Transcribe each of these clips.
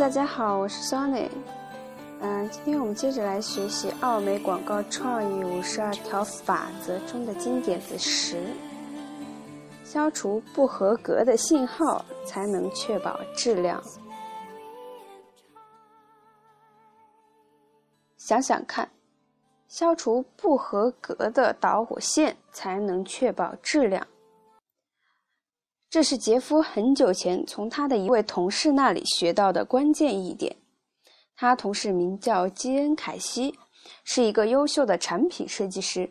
大家好，我是 Sony。嗯，今天我们接着来学习奥美广告创意五十二条法则中的经典的十：消除不合格的信号，才能确保质量。想想看，消除不合格的导火线，才能确保质量。这是杰夫很久前从他的一位同事那里学到的关键一点。他同事名叫基恩·凯西，是一个优秀的产品设计师。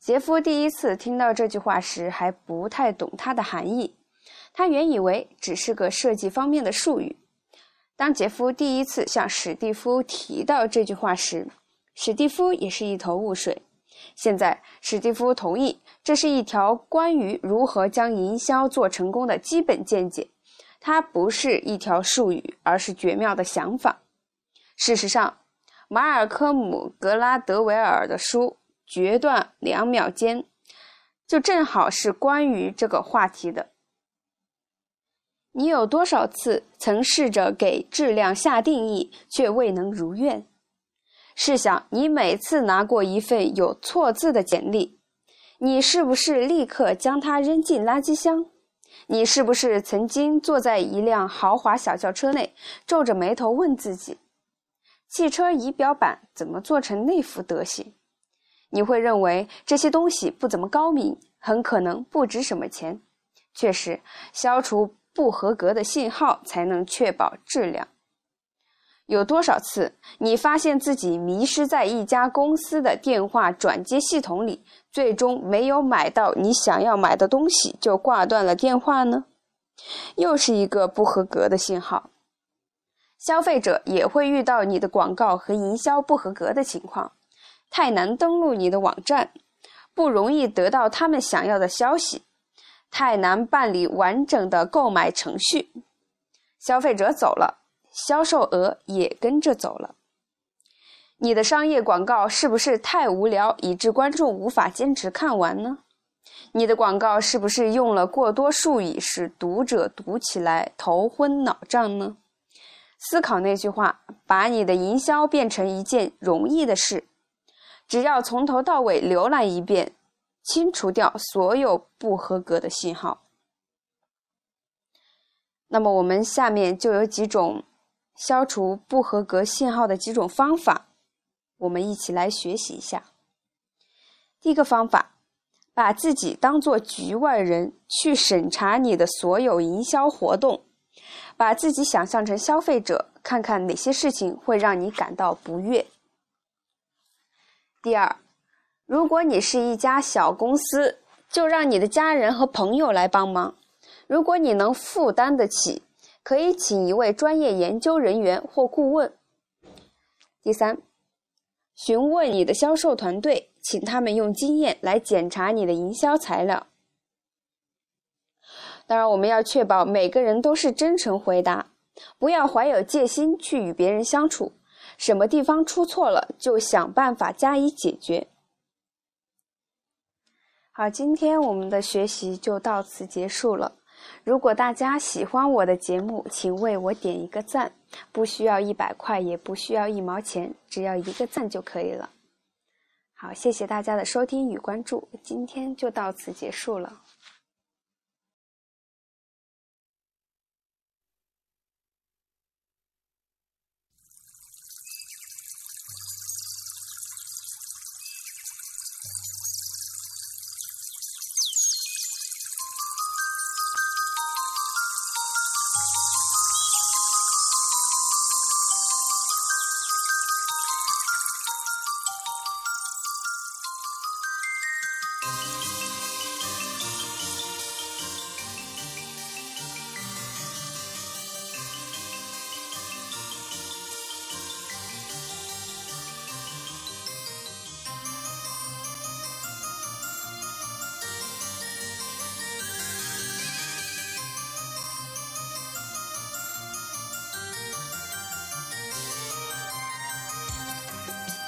杰夫第一次听到这句话时还不太懂它的含义，他原以为只是个设计方面的术语。当杰夫第一次向史蒂夫提到这句话时，史蒂夫也是一头雾水。现在，史蒂夫同意这是一条关于如何将营销做成功的基本见解。它不是一条术语，而是绝妙的想法。事实上，马尔科姆·格拉德维尔的书《决断两秒间》就正好是关于这个话题的。你有多少次曾试着给质量下定义，却未能如愿？试想，你每次拿过一份有错字的简历，你是不是立刻将它扔进垃圾箱？你是不是曾经坐在一辆豪华小轿车内，皱着眉头问自己：汽车仪表板怎么做成那副德行？你会认为这些东西不怎么高明，很可能不值什么钱。确实，消除不合格的信号才能确保质量。有多少次，你发现自己迷失在一家公司的电话转接系统里，最终没有买到你想要买的东西，就挂断了电话呢？又是一个不合格的信号。消费者也会遇到你的广告和营销不合格的情况，太难登录你的网站，不容易得到他们想要的消息，太难办理完整的购买程序，消费者走了。销售额也跟着走了。你的商业广告是不是太无聊，以致观众无法坚持看完呢？你的广告是不是用了过多术语，使读者读起来头昏脑胀呢？思考那句话，把你的营销变成一件容易的事，只要从头到尾浏览一遍，清除掉所有不合格的信号。那么我们下面就有几种。消除不合格信号的几种方法，我们一起来学习一下。第一个方法，把自己当做局外人去审查你的所有营销活动，把自己想象成消费者，看看哪些事情会让你感到不悦。第二，如果你是一家小公司，就让你的家人和朋友来帮忙。如果你能负担得起。可以请一位专业研究人员或顾问。第三，询问你的销售团队，请他们用经验来检查你的营销材料。当然，我们要确保每个人都是真诚回答，不要怀有戒心去与别人相处。什么地方出错了，就想办法加以解决。好，今天我们的学习就到此结束了。如果大家喜欢我的节目，请为我点一个赞，不需要一百块，也不需要一毛钱，只要一个赞就可以了。好，谢谢大家的收听与关注，今天就到此结束了。